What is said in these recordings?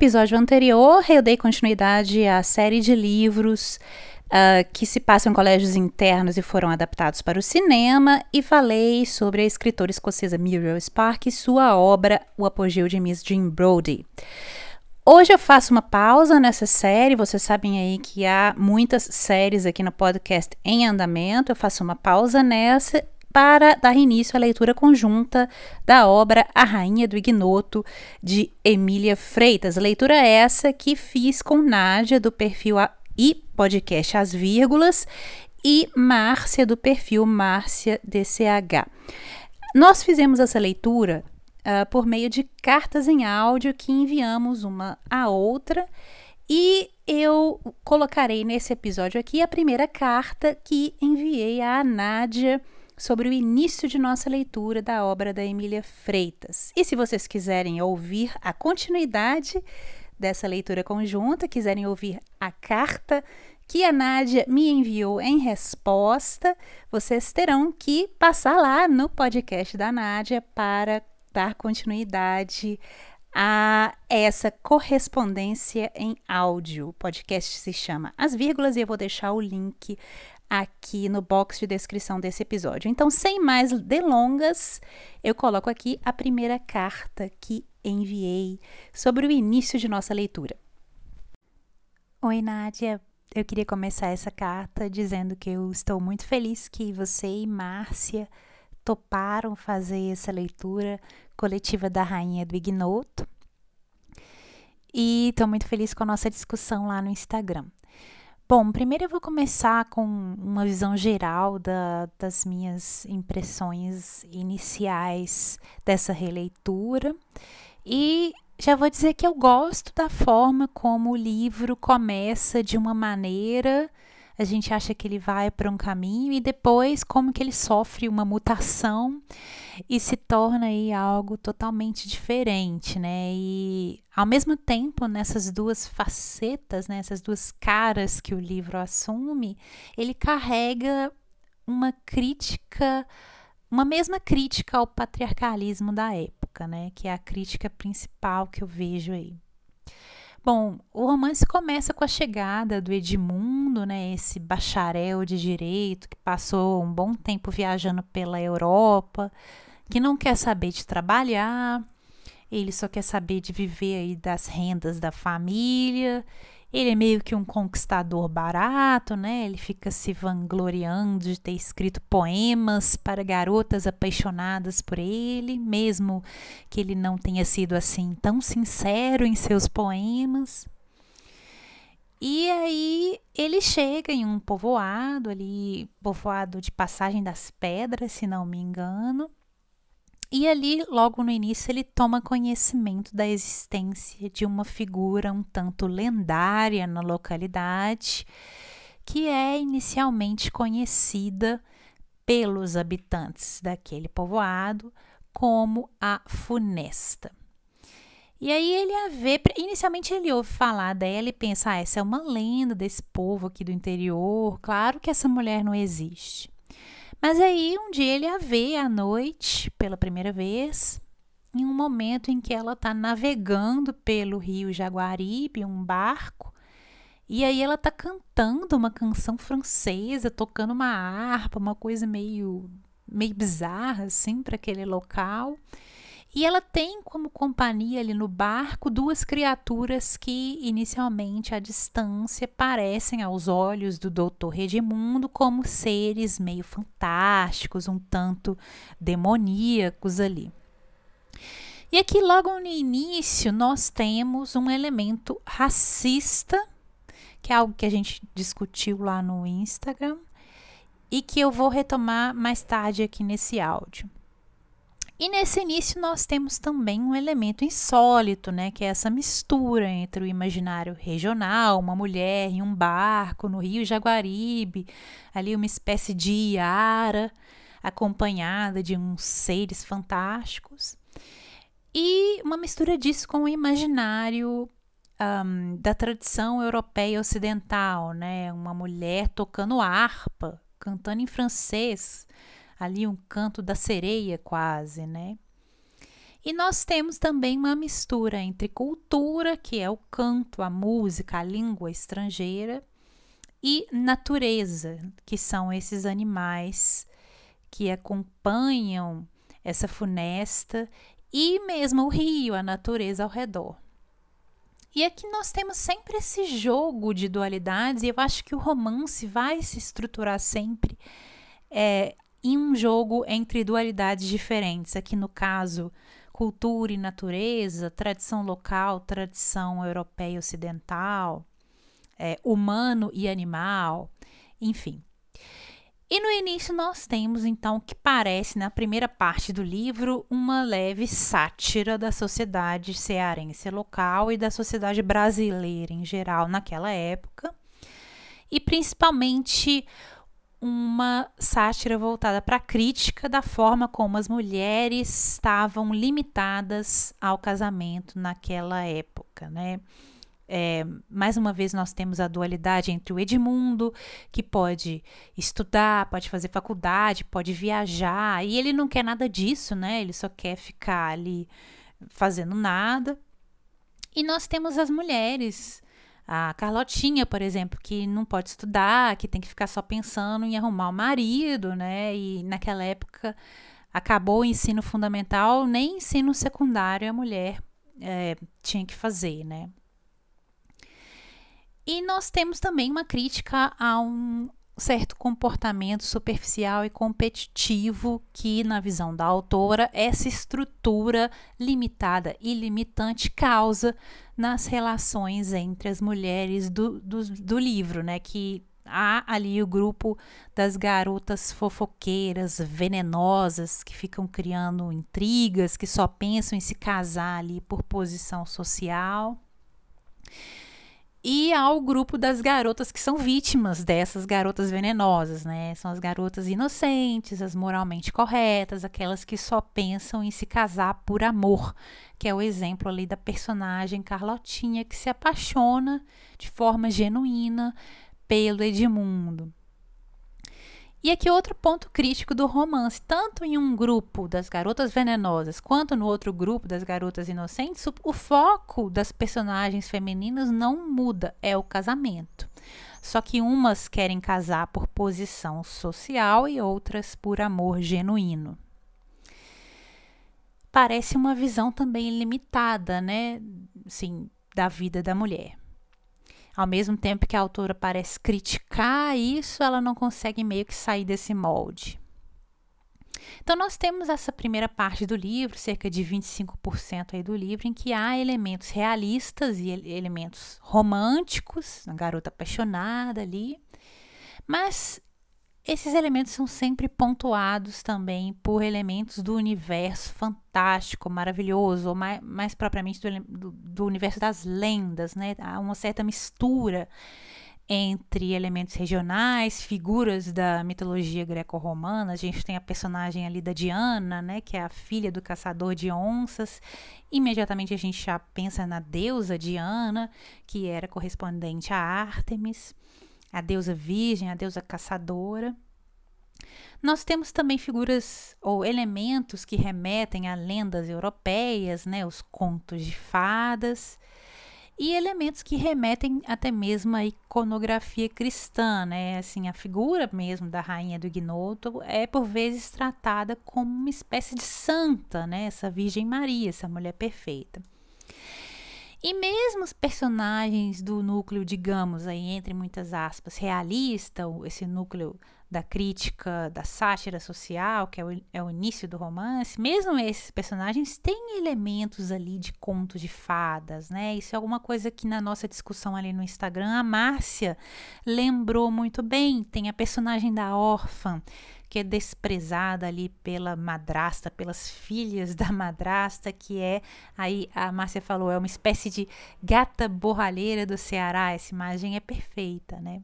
Episódio anterior, eu dei continuidade à série de livros uh, que se passam em colégios internos e foram adaptados para o cinema, e falei sobre a escritora escocesa Muriel Spark e sua obra O Apogeu de Miss Jean Brodie. Hoje eu faço uma pausa nessa série. Vocês sabem aí que há muitas séries aqui no podcast em andamento. Eu faço uma pausa nessa para dar início à leitura conjunta da obra A Rainha do Ignoto, de Emília Freitas. Leitura essa que fiz com Nádia, do perfil a e podcast As Vírgulas, e Márcia, do perfil Márcia DCH. Nós fizemos essa leitura uh, por meio de cartas em áudio que enviamos uma a outra. E eu colocarei nesse episódio aqui a primeira carta que enviei à Nádia sobre o início de nossa leitura da obra da Emília Freitas. E se vocês quiserem ouvir a continuidade dessa leitura conjunta, quiserem ouvir a carta que a Nádia me enviou em resposta, vocês terão que passar lá no podcast da Nádia para dar continuidade a essa correspondência em áudio. O podcast se chama As Vírgulas e eu vou deixar o link aqui no box de descrição desse episódio. Então, sem mais delongas, eu coloco aqui a primeira carta que enviei sobre o início de nossa leitura. Oi, Nádia. Eu queria começar essa carta dizendo que eu estou muito feliz que você e Márcia toparam fazer essa leitura coletiva da Rainha do Ignoto. E estou muito feliz com a nossa discussão lá no Instagram. Bom, primeiro eu vou começar com uma visão geral da, das minhas impressões iniciais dessa releitura. E já vou dizer que eu gosto da forma como o livro começa de uma maneira a gente acha que ele vai para um caminho e depois como que ele sofre uma mutação e se torna aí algo totalmente diferente, né? E ao mesmo tempo, nessas duas facetas, né, essas duas caras que o livro assume, ele carrega uma crítica, uma mesma crítica ao patriarcalismo da época, né, que é a crítica principal que eu vejo aí. Bom, o romance começa com a chegada do Edmundo, né, esse bacharel de direito que passou um bom tempo viajando pela Europa, que não quer saber de trabalhar, ele só quer saber de viver aí das rendas da família ele é meio que um conquistador barato, né? Ele fica se vangloriando de ter escrito poemas para garotas apaixonadas por ele, mesmo que ele não tenha sido assim tão sincero em seus poemas. E aí ele chega em um povoado ali, povoado de Passagem das Pedras, se não me engano, e ali, logo no início, ele toma conhecimento da existência de uma figura um tanto lendária na localidade, que é inicialmente conhecida pelos habitantes daquele povoado como a Funesta. E aí ele a vê, inicialmente ele ouve falar dela e pensa, ah, essa é uma lenda desse povo aqui do interior, claro que essa mulher não existe. Mas aí um dia ele a vê à noite pela primeira vez, em um momento em que ela está navegando pelo rio Jaguaribe, um barco, e aí ela está cantando uma canção francesa, tocando uma harpa, uma coisa meio meio bizarra assim para aquele local. E ela tem como companhia ali no barco duas criaturas que inicialmente à distância parecem aos olhos do Doutor Redimundo como seres meio fantásticos, um tanto demoníacos ali. E aqui logo no início nós temos um elemento racista, que é algo que a gente discutiu lá no Instagram e que eu vou retomar mais tarde aqui nesse áudio. E nesse início nós temos também um elemento insólito, né, que é essa mistura entre o imaginário regional, uma mulher em um barco no Rio Jaguaribe, ali uma espécie de Iara, acompanhada de uns seres fantásticos, e uma mistura disso com o imaginário um, da tradição europeia ocidental, né, uma mulher tocando harpa, cantando em francês ali um canto da sereia quase, né? E nós temos também uma mistura entre cultura, que é o canto, a música, a língua estrangeira, e natureza, que são esses animais que acompanham essa funesta e mesmo o rio, a natureza ao redor. E aqui nós temos sempre esse jogo de dualidades, e eu acho que o romance vai se estruturar sempre é, em um jogo entre dualidades diferentes. Aqui no caso, cultura e natureza, tradição local, tradição europeia e ocidental, é, humano e animal, enfim. E no início nós temos então o que parece, na primeira parte do livro, uma leve sátira da sociedade cearense local e da sociedade brasileira em geral naquela época, e principalmente uma sátira voltada para a crítica da forma como as mulheres estavam limitadas ao casamento naquela época, né? É, mais uma vez nós temos a dualidade entre o Edmundo, que pode estudar, pode fazer faculdade, pode viajar, e ele não quer nada disso, né? Ele só quer ficar ali fazendo nada. E nós temos as mulheres a Carlotinha, por exemplo, que não pode estudar, que tem que ficar só pensando em arrumar o marido, né? E naquela época acabou o ensino fundamental, nem ensino secundário a mulher é, tinha que fazer, né? E nós temos também uma crítica a um certo comportamento superficial e competitivo que, na visão da autora, essa estrutura limitada e limitante causa nas relações entre as mulheres do, do, do livro, né? Que há ali o grupo das garotas fofoqueiras, venenosas, que ficam criando intrigas, que só pensam em se casar ali por posição social. E há o grupo das garotas que são vítimas dessas garotas venenosas, né? São as garotas inocentes, as moralmente corretas, aquelas que só pensam em se casar por amor, que é o exemplo ali da personagem Carlotinha que se apaixona de forma genuína pelo Edmundo. E aqui outro ponto crítico do romance, tanto em um grupo das garotas venenosas quanto no outro grupo das garotas inocentes, o, foco das personagens femininas não muda, é o casamento. Só que umas querem casar por posição social e outras por amor genuíno. Parece uma visão também limitada, né, assim, da vida da mulher. Ao mesmo tempo que a autora parece criticar isso, ela não consegue meio que sair desse molde. Então, nós temos essa primeira parte do livro, cerca de 25% aí do livro, em que há elementos realistas e elementos românticos, uma garota apaixonada ali, mas esses elementos são sempre pontuados também por elementos do universo fantástico, maravilhoso, ou mais, mais propriamente do, do, do, universo das lendas, né? Há uma certa mistura entre elementos regionais, figuras da mitologia greco-romana. A gente tem a personagem ali da Diana, né? Que é a filha do caçador de onças. Imediatamente a gente já pensa na deusa Diana, que era correspondente a Ártemis a deusa virgem, a deusa caçadora. Nós temos também figuras ou elementos que remetem a lendas europeias, né, os contos de fadas. e elementos que remetem até mesmo à iconografia cristã, né? Assim, a figura mesmo da rainha do ignoto é por vezes tratada como uma espécie de santa, né? Essa Virgem Maria, essa mulher perfeita. E mesmo os personagens do núcleo, digamos, aí entre muitas aspas, realista, esse núcleo da crítica, da sátira social, que é o, é o início do romance, mesmo esses personagens têm elementos ali de contos de fadas, né? Isso é alguma coisa que na nossa discussão ali no Instagram, a Márcia lembrou muito bem. Tem a personagem da órfã, que é desprezada ali pela madrasta, pelas filhas da madrasta, que é, aí a Márcia falou, é uma espécie de gata borralheira do Ceará. Essa imagem é perfeita, né?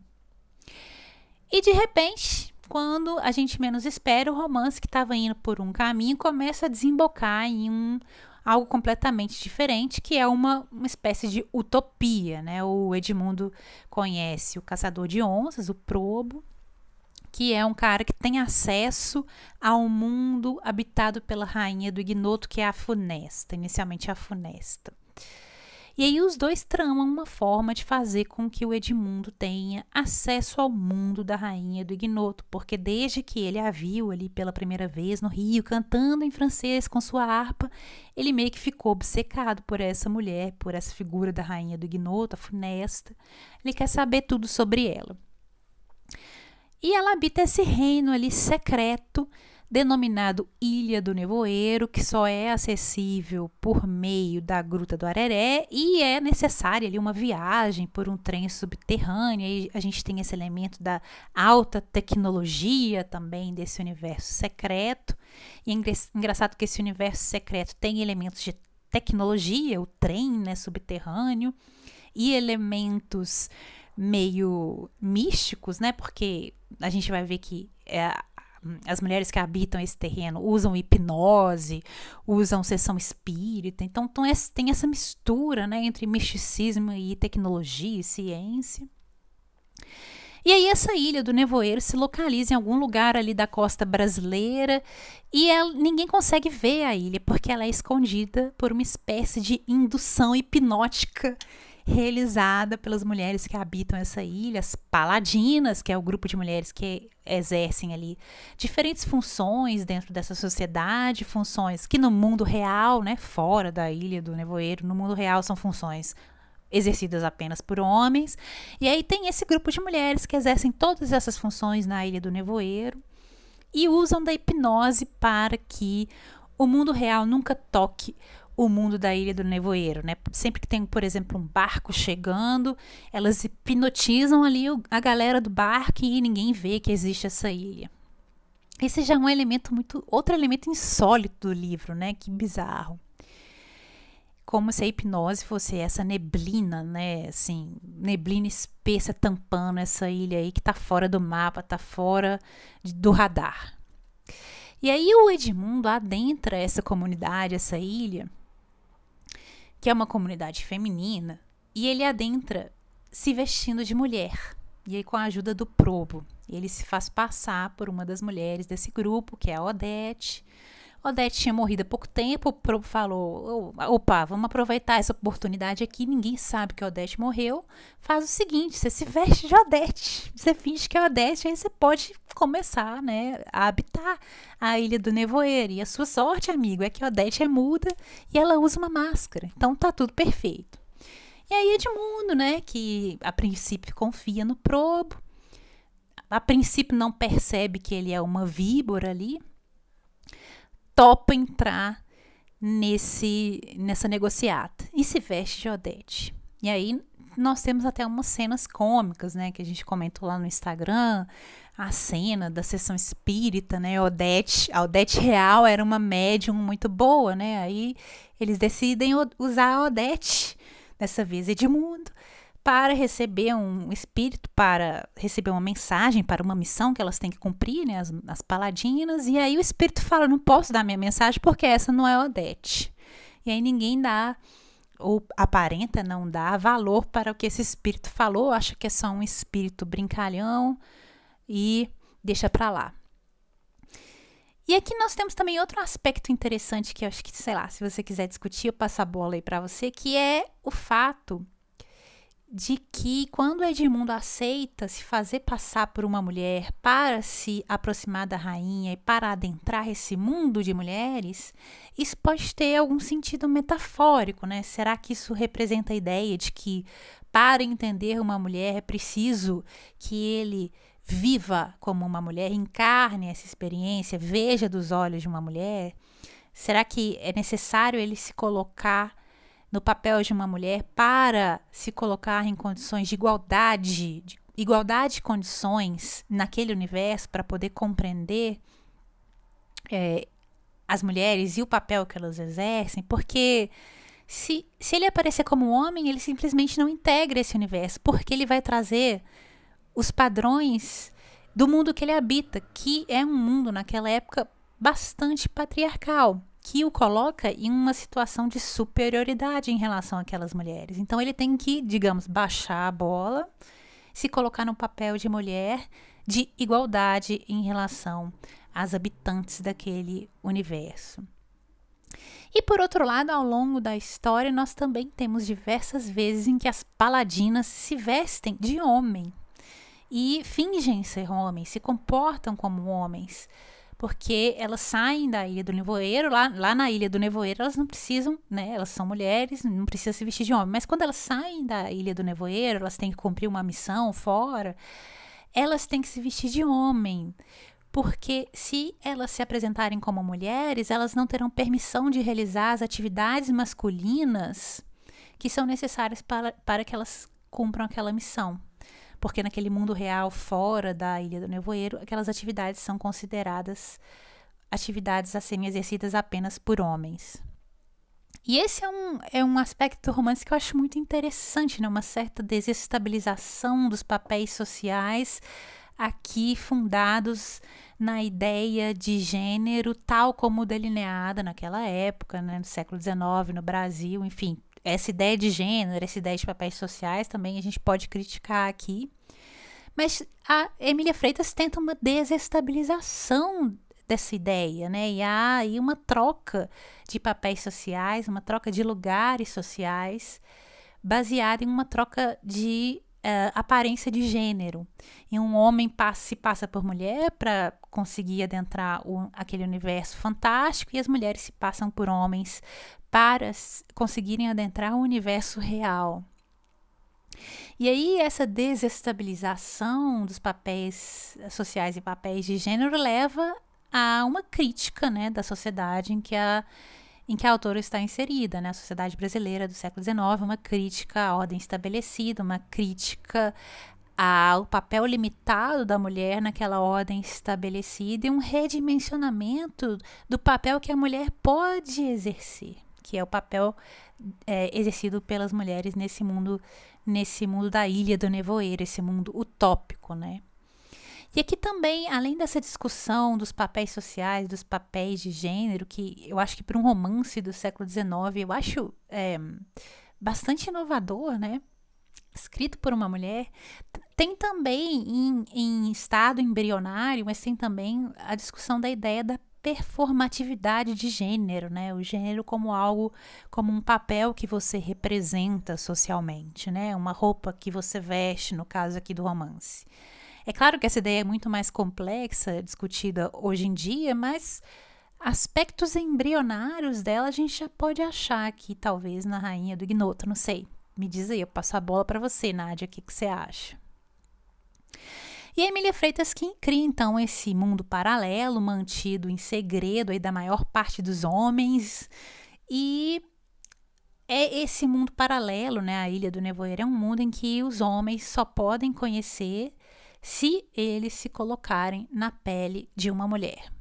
E de repente, quando a gente menos espera, o romance que estava indo por um caminho começa a desembocar em um algo completamente diferente, que é uma, uma espécie de utopia, né? O Edmundo conhece o caçador de onças, o Probo, que é um cara que tem acesso ao mundo habitado pela rainha do ignoto, que é a Funesta, inicialmente a Funesta. E aí os dois tramam uma forma de fazer com que o Edmundo tenha acesso ao mundo da rainha do ignoto, porque desde que ele a viu ali pela primeira vez no Rio, cantando em francês com sua harpa, ele meio que ficou obcecado por essa mulher, por essa figura da rainha do ignoto, a Funesta. Ele quer saber tudo sobre ela. E ela habita esse reino ali secreto, denominado Ilha do Nevoeiro, que só é acessível por meio da Gruta do Areré e é necessária ali uma viagem por um trem subterrâneo. E a gente tem esse elemento da alta tecnologia também desse universo secreto. E é engraçado que esse universo secreto tem elementos de tecnologia, o trem né, subterrâneo, e elementos meio místicos, né? Porque a gente vai ver que é, as mulheres que habitam esse terreno usam hipnose, usam sessão espírita, então tem essa mistura né, entre misticismo e tecnologia e ciência. E aí essa ilha do nevoeiro se localiza em algum lugar ali da costa brasileira e ela, ninguém consegue ver a ilha porque ela é escondida por uma espécie de indução hipnótica realizada pelas mulheres que habitam essa ilha, as paladinas, que é o grupo de mulheres que exercem ali diferentes funções dentro dessa sociedade, funções que no mundo real, né, fora da ilha do nevoeiro, no mundo real são funções exercidas apenas por homens. E aí tem esse grupo de mulheres que exercem todas essas funções na ilha do nevoeiro e usam da hipnose para que o mundo real nunca toque o mundo da Ilha do Nevoeiro, né? Sempre que tem, por exemplo, um barco chegando, elas hipnotizam ali a galera do barco e ninguém vê que existe essa ilha. Esse já é um elemento muito, outro elemento insólito do livro, né? Que bizarro. Como se a hipnose fosse essa neblina, né? Assim, neblina espessa tampando essa ilha aí que tá fora do mapa, tá fora de, do radar. E aí o Edmundo adentra essa comunidade, essa ilha, que é uma comunidade feminina, e ele adentra se vestindo de mulher. E aí, com a ajuda do Probo, ele se faz passar por uma das mulheres desse grupo, que é a Odete. Odete tinha morrido há pouco tempo, falou: opa, vamos aproveitar essa oportunidade aqui, ninguém sabe que Odete morreu. Faz o seguinte: você se veste de Odete, você finge que é Odete, aí você pode começar né, a habitar a Ilha do Nevoeiro. E a sua sorte, amigo, é que Odete é muda e ela usa uma máscara, então tá tudo perfeito. E aí Edmundo, né, que a princípio confia no Probo, a princípio não percebe que ele é uma víbora ali, topa entrar nesse nessa negociata. E se veste de Odete. E aí nós temos até umas cenas cômicas, né, que a gente comentou lá no Instagram, a cena da sessão espírita, né, Odete, a Odete real era uma médium muito boa, né, aí eles decidem usar a Odete, dessa vez Edmundo, para receber um espírito, para receber uma mensagem, para uma missão que elas têm que cumprir, né, as, as paladinas. E aí o espírito fala: não posso dar minha mensagem porque essa não é Odete. E aí ninguém dá, ou aparenta não dar valor para o que esse espírito falou, acha que é só um espírito brincalhão e deixa para lá. E aqui nós temos também outro aspecto interessante que eu acho que, sei lá, se você quiser discutir, eu passo a bola aí para você, que é o fato de que quando Edmundo aceita se fazer passar por uma mulher para se aproximar da rainha e para adentrar esse mundo de mulheres, isso pode ter algum sentido metafórico, né? Será que isso representa a ideia de que para entender uma mulher é preciso que ele viva como uma mulher, encarne essa experiência, veja dos olhos de uma mulher? Será que é necessário ele se colocar no papel de uma mulher para se colocar em condições de igualdade, de igualdade de condições naquele universo para poder compreender é, as mulheres e o papel que elas exercem, porque se, se ele aparecer como homem, ele simplesmente não integra esse universo, porque ele vai trazer os padrões do mundo que ele habita, que é um mundo naquela época bastante patriarcal que o coloca em uma situação de superioridade em relação àquelas mulheres. Então ele tem que, digamos, baixar a bola, se colocar no papel de mulher de igualdade em relação às habitantes daquele universo. E por outro lado, ao longo da história, nós também temos diversas vezes em que as paladinas se vestem de homem e fingem ser homens, se comportam como homens porque elas saem da Ilha do Nevoeiro, lá, lá na Ilha do Nevoeiro elas não precisam, né, elas são mulheres, não precisam se vestir de homem, mas quando elas saem da Ilha do Nevoeiro, elas têm que cumprir uma missão fora, elas têm que se vestir de homem, porque se elas se apresentarem como mulheres, elas não terão permissão de realizar as atividades masculinas que são necessárias para, para que elas cumpram aquela missão porque naquele mundo real, fora da Ilha do Nevoeiro, aquelas atividades são consideradas atividades a serem exercidas apenas por homens. E esse é um, é um aspecto do romance que eu acho muito interessante, né? uma certa desestabilização dos papéis sociais aqui fundados na ideia de gênero tal como delineada naquela época, né, no século XIX, no Brasil, enfim, essa ideia de gênero, essa ideia de papéis sociais também a gente pode criticar aqui. Mas a Emília Freitas tenta uma desestabilização dessa ideia, né? E há aí uma troca de papéis sociais, uma troca de lugares sociais, baseada em uma troca de uh, aparência de gênero. E um homem passa, se passa por mulher para conseguir adentrar o, aquele universo fantástico, e as mulheres se passam por homens para conseguirem adentrar o universo real. E aí, essa desestabilização dos papéis sociais e papéis de gênero leva a uma crítica né, da sociedade em que a, em que a autora está inserida, né? A sociedade brasileira do século XIX, uma crítica à ordem estabelecida, uma crítica ao papel limitado da mulher naquela ordem estabelecida e um redimensionamento do papel que a mulher pode exercer que é o papel é, exercido pelas mulheres nesse mundo, nesse mundo da ilha do nevoeiro, esse mundo utópico, né? E aqui também, além dessa discussão dos papéis sociais, dos papéis de gênero, que eu acho que para um romance do século XIX, eu acho é, bastante inovador, né? Escrito por uma mulher, tem também em, em estado embrionário, mas tem também a discussão da ideia da performatividade de gênero, né? O gênero como algo, como um papel que você representa socialmente, né? Uma roupa que você veste, no caso aqui do romance. É claro que essa ideia é muito mais complexa, discutida hoje em dia, mas aspectos embrionários dela a gente já pode achar aqui, talvez, na Rainha do Ignoto, não sei. Me diz aí, eu passo a bola para você, Nádia, o que, que você acha? E a Emília Freitas que cria então esse mundo paralelo mantido em segredo aí da maior parte dos homens e é esse mundo paralelo, né? A Ilha do Nevoeiro é um mundo em que os homens só podem conhecer se eles se colocarem na pele de uma mulher.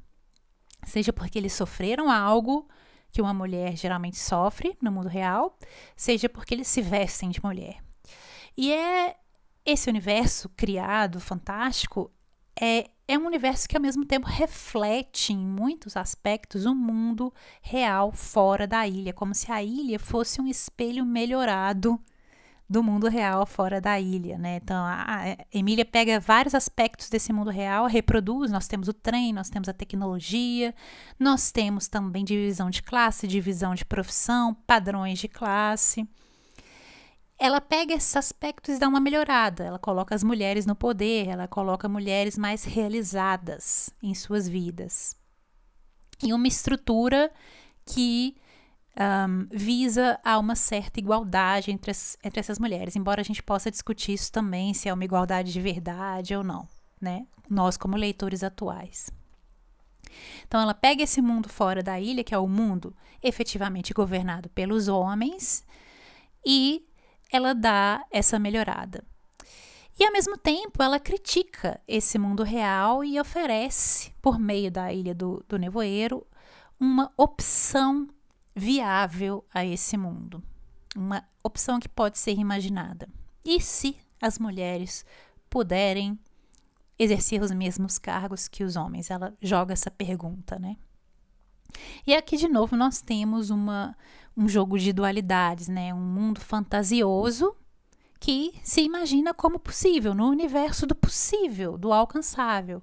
Seja porque eles sofreram algo que uma mulher geralmente sofre no mundo real, seja porque eles se vestem de mulher. E é esse universo criado, fantástico, é, é um universo que ao mesmo tempo reflete em muitos aspectos o um mundo real fora da ilha, como se a ilha fosse um espelho melhorado do mundo real fora da ilha, né? Então a, Emília pega vários aspectos desse mundo real, reproduz. Nós temos o trem, nós temos a tecnologia, nós temos também divisão de classe, divisão de profissão, padrões de classe. ela pega esses aspectos e dá uma melhorada. Ela coloca as mulheres no poder, ela coloca mulheres mais realizadas em suas vidas. E uma estrutura que um, visa a uma certa igualdade entre, as, entre essas mulheres, embora a gente possa discutir isso também, se é uma igualdade de verdade ou não, né? Nós, como leitores atuais. Então, ela pega esse mundo fora da ilha, que é o mundo efetivamente governado pelos homens, e ela dá essa melhorada. E ao mesmo tempo, ela critica esse mundo real e oferece, por meio da Ilha do, do Nevoeiro, uma opção viável a esse mundo. Uma opção que pode ser imaginada. E se as mulheres puderem exercer os mesmos cargos que os homens? Ela joga essa pergunta, né? E aqui de novo nós temos uma, um jogo de dualidades, né? Um mundo fantasioso que se imagina como possível, no universo do possível, do alcançável,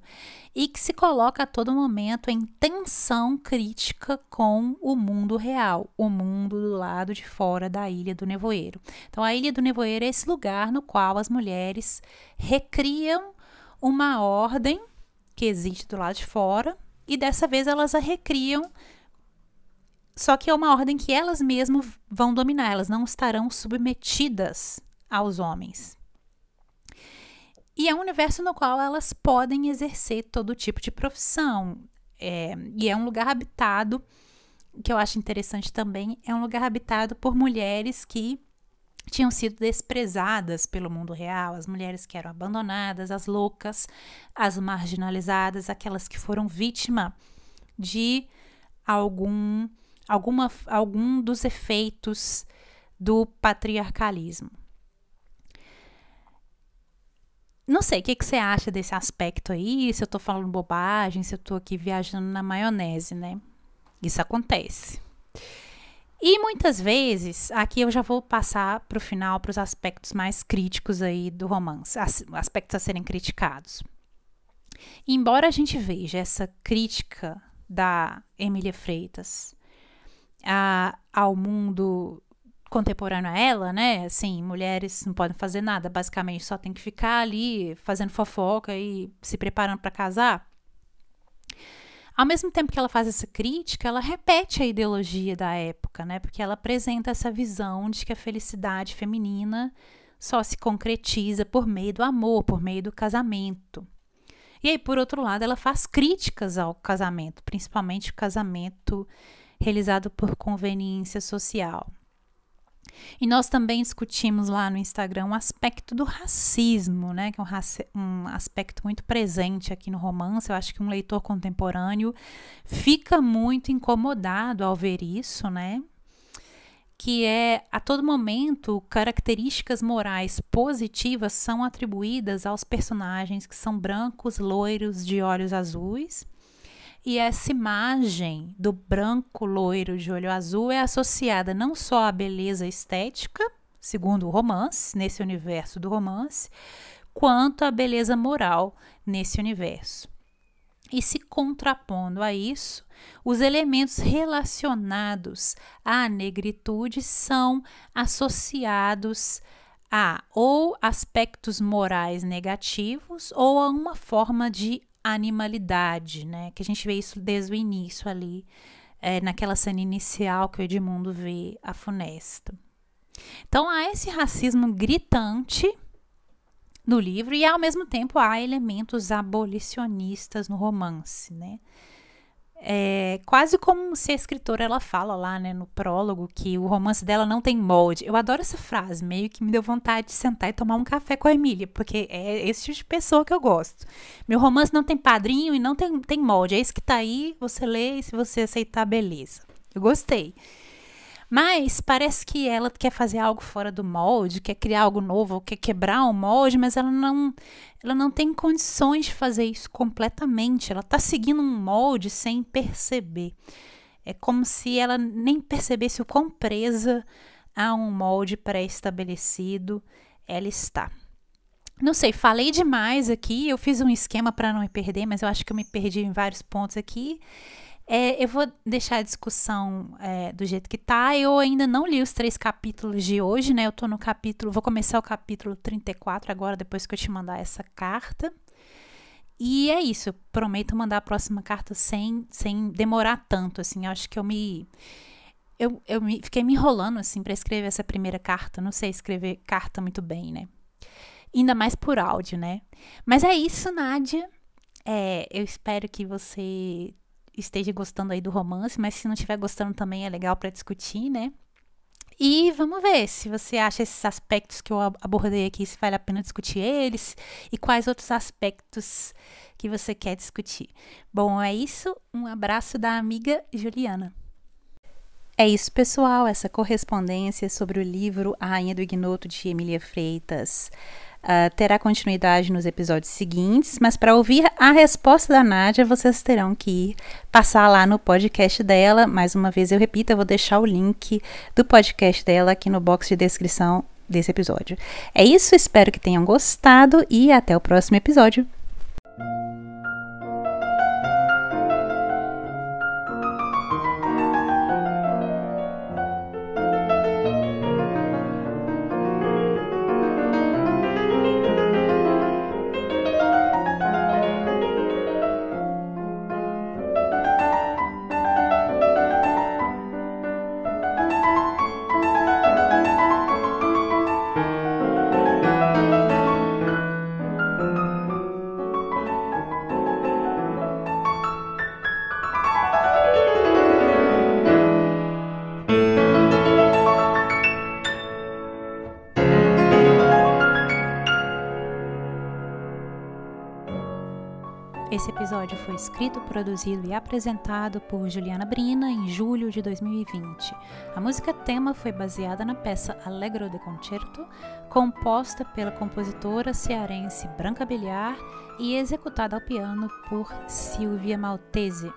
e que se coloca a todo momento em tensão crítica com o mundo real, o mundo do lado de fora da Ilha do Nevoeiro. Então, a Ilha do Nevoeiro é esse lugar no qual as mulheres recriam uma ordem que existe do lado de fora, e dessa vez elas a recriam só que é uma ordem que elas mesmas vão dominar, elas não estarão submetidas aos homens. E é um universo no qual elas podem exercer todo tipo de profissão. É, e é um lugar habitado, que eu acho interessante também, é um lugar habitado por mulheres que tinham sido desprezadas pelo mundo real, as mulheres que eram abandonadas, as loucas, as marginalizadas, aquelas que foram vítima de algum alguma, algum dos efeitos do patriarcalismo. Não sei, o que, que você acha desse aspecto aí? Se eu tô falando bobagem, se eu tô aqui viajando na maionese, né? Isso acontece. E muitas vezes, aqui eu já vou passar para o final para os aspectos mais críticos aí do romance, aspectos a serem criticados. Embora a gente veja essa crítica da Emília Freitas a, ao mundo contemporâneo a ela, né? Assim, mulheres não podem fazer nada, basicamente só tem que ficar ali fazendo fofoca e se preparando para casar. Ao mesmo tempo que ela faz essa crítica, ela repete a ideologia da época, né? Porque ela apresenta essa visão de que a felicidade feminina só se concretiza por meio do amor, por meio do casamento. E aí, por outro lado, ela faz críticas ao casamento, principalmente o casamento realizado por conveniência social. E nós também discutimos lá no Instagram um aspecto do racismo, né? Que é um, um, aspecto muito presente aqui no romance. Eu acho que um leitor contemporâneo fica muito incomodado ao ver isso, né? Que é a todo momento características morais positivas são atribuídas aos personagens que são brancos, loiros, de olhos azuis e essa imagem do branco loiro de olho azul é associada não só à beleza estética, segundo o romance, nesse universo do romance, quanto à beleza moral nesse universo. E se contrapondo a isso, os elementos relacionados à negritude são associados a ou aspectos morais negativos ou a uma forma de animalidade, né? Que a gente vê isso desde o início ali, é, naquela cena inicial que o Edmundo vê a funesta. Então há esse racismo gritante no livro e ao mesmo tempo há elementos abolicionistas no romance, né? É quase como se a escritora ela fala lá, né, no prólogo, que o romance dela não tem molde. Eu adoro essa frase, meio que me deu vontade de sentar e tomar um café com a Emília, porque é esse tipo de pessoa que eu gosto. Meu romance não tem padrinho e não tem, tem molde. É isso que tá aí, você lê e se você aceitar, beleza. Eu gostei. Mas parece que ela quer fazer algo fora do molde, quer criar algo novo, quer quebrar um molde, mas ela não, ela não tem condições de fazer isso completamente. Ela está seguindo um molde sem perceber. É como se ela nem percebesse o quão presa a um molde pré-estabelecido ela está. Não sei, falei demais aqui. Eu fiz um esquema para não me perder, mas eu acho que eu me perdi em vários pontos aqui. É, eu vou deixar a discussão é, do jeito que tá. Eu ainda não li os três capítulos de hoje, né? Eu tô no capítulo. Vou começar o capítulo 34 agora, depois que eu te mandar essa carta. E é isso. Eu prometo mandar a próxima carta sem, sem demorar tanto, assim. Eu acho que eu me. Eu, eu me, fiquei me enrolando, assim, para escrever essa primeira carta. Não sei escrever carta muito bem, né? Ainda mais por áudio, né? Mas é isso, Nádia. É, eu espero que você esteja gostando aí do romance, mas se não estiver gostando também é legal para discutir, né? E vamos ver se você acha esses aspectos que eu abordei aqui, se vale a pena discutir eles e quais outros aspectos que você quer discutir. Bom, é isso. Um abraço da amiga Juliana. É isso, pessoal. Essa correspondência sobre o livro A Rainha do Ignoto de Emília Freitas uh, terá continuidade nos episódios seguintes, mas para ouvir a resposta da Nádia, vocês terão que ir passar lá no podcast dela. Mais uma vez eu repito, eu vou deixar o link do podcast dela aqui no box de descrição desse episódio. É isso, espero que tenham gostado e até o próximo episódio. Escrito, produzido e apresentado por Juliana Brina em julho de 2020. A música tema foi baseada na peça Allegro de Concerto, composta pela compositora cearense Branca Beliar e executada ao piano por Silvia Maltese.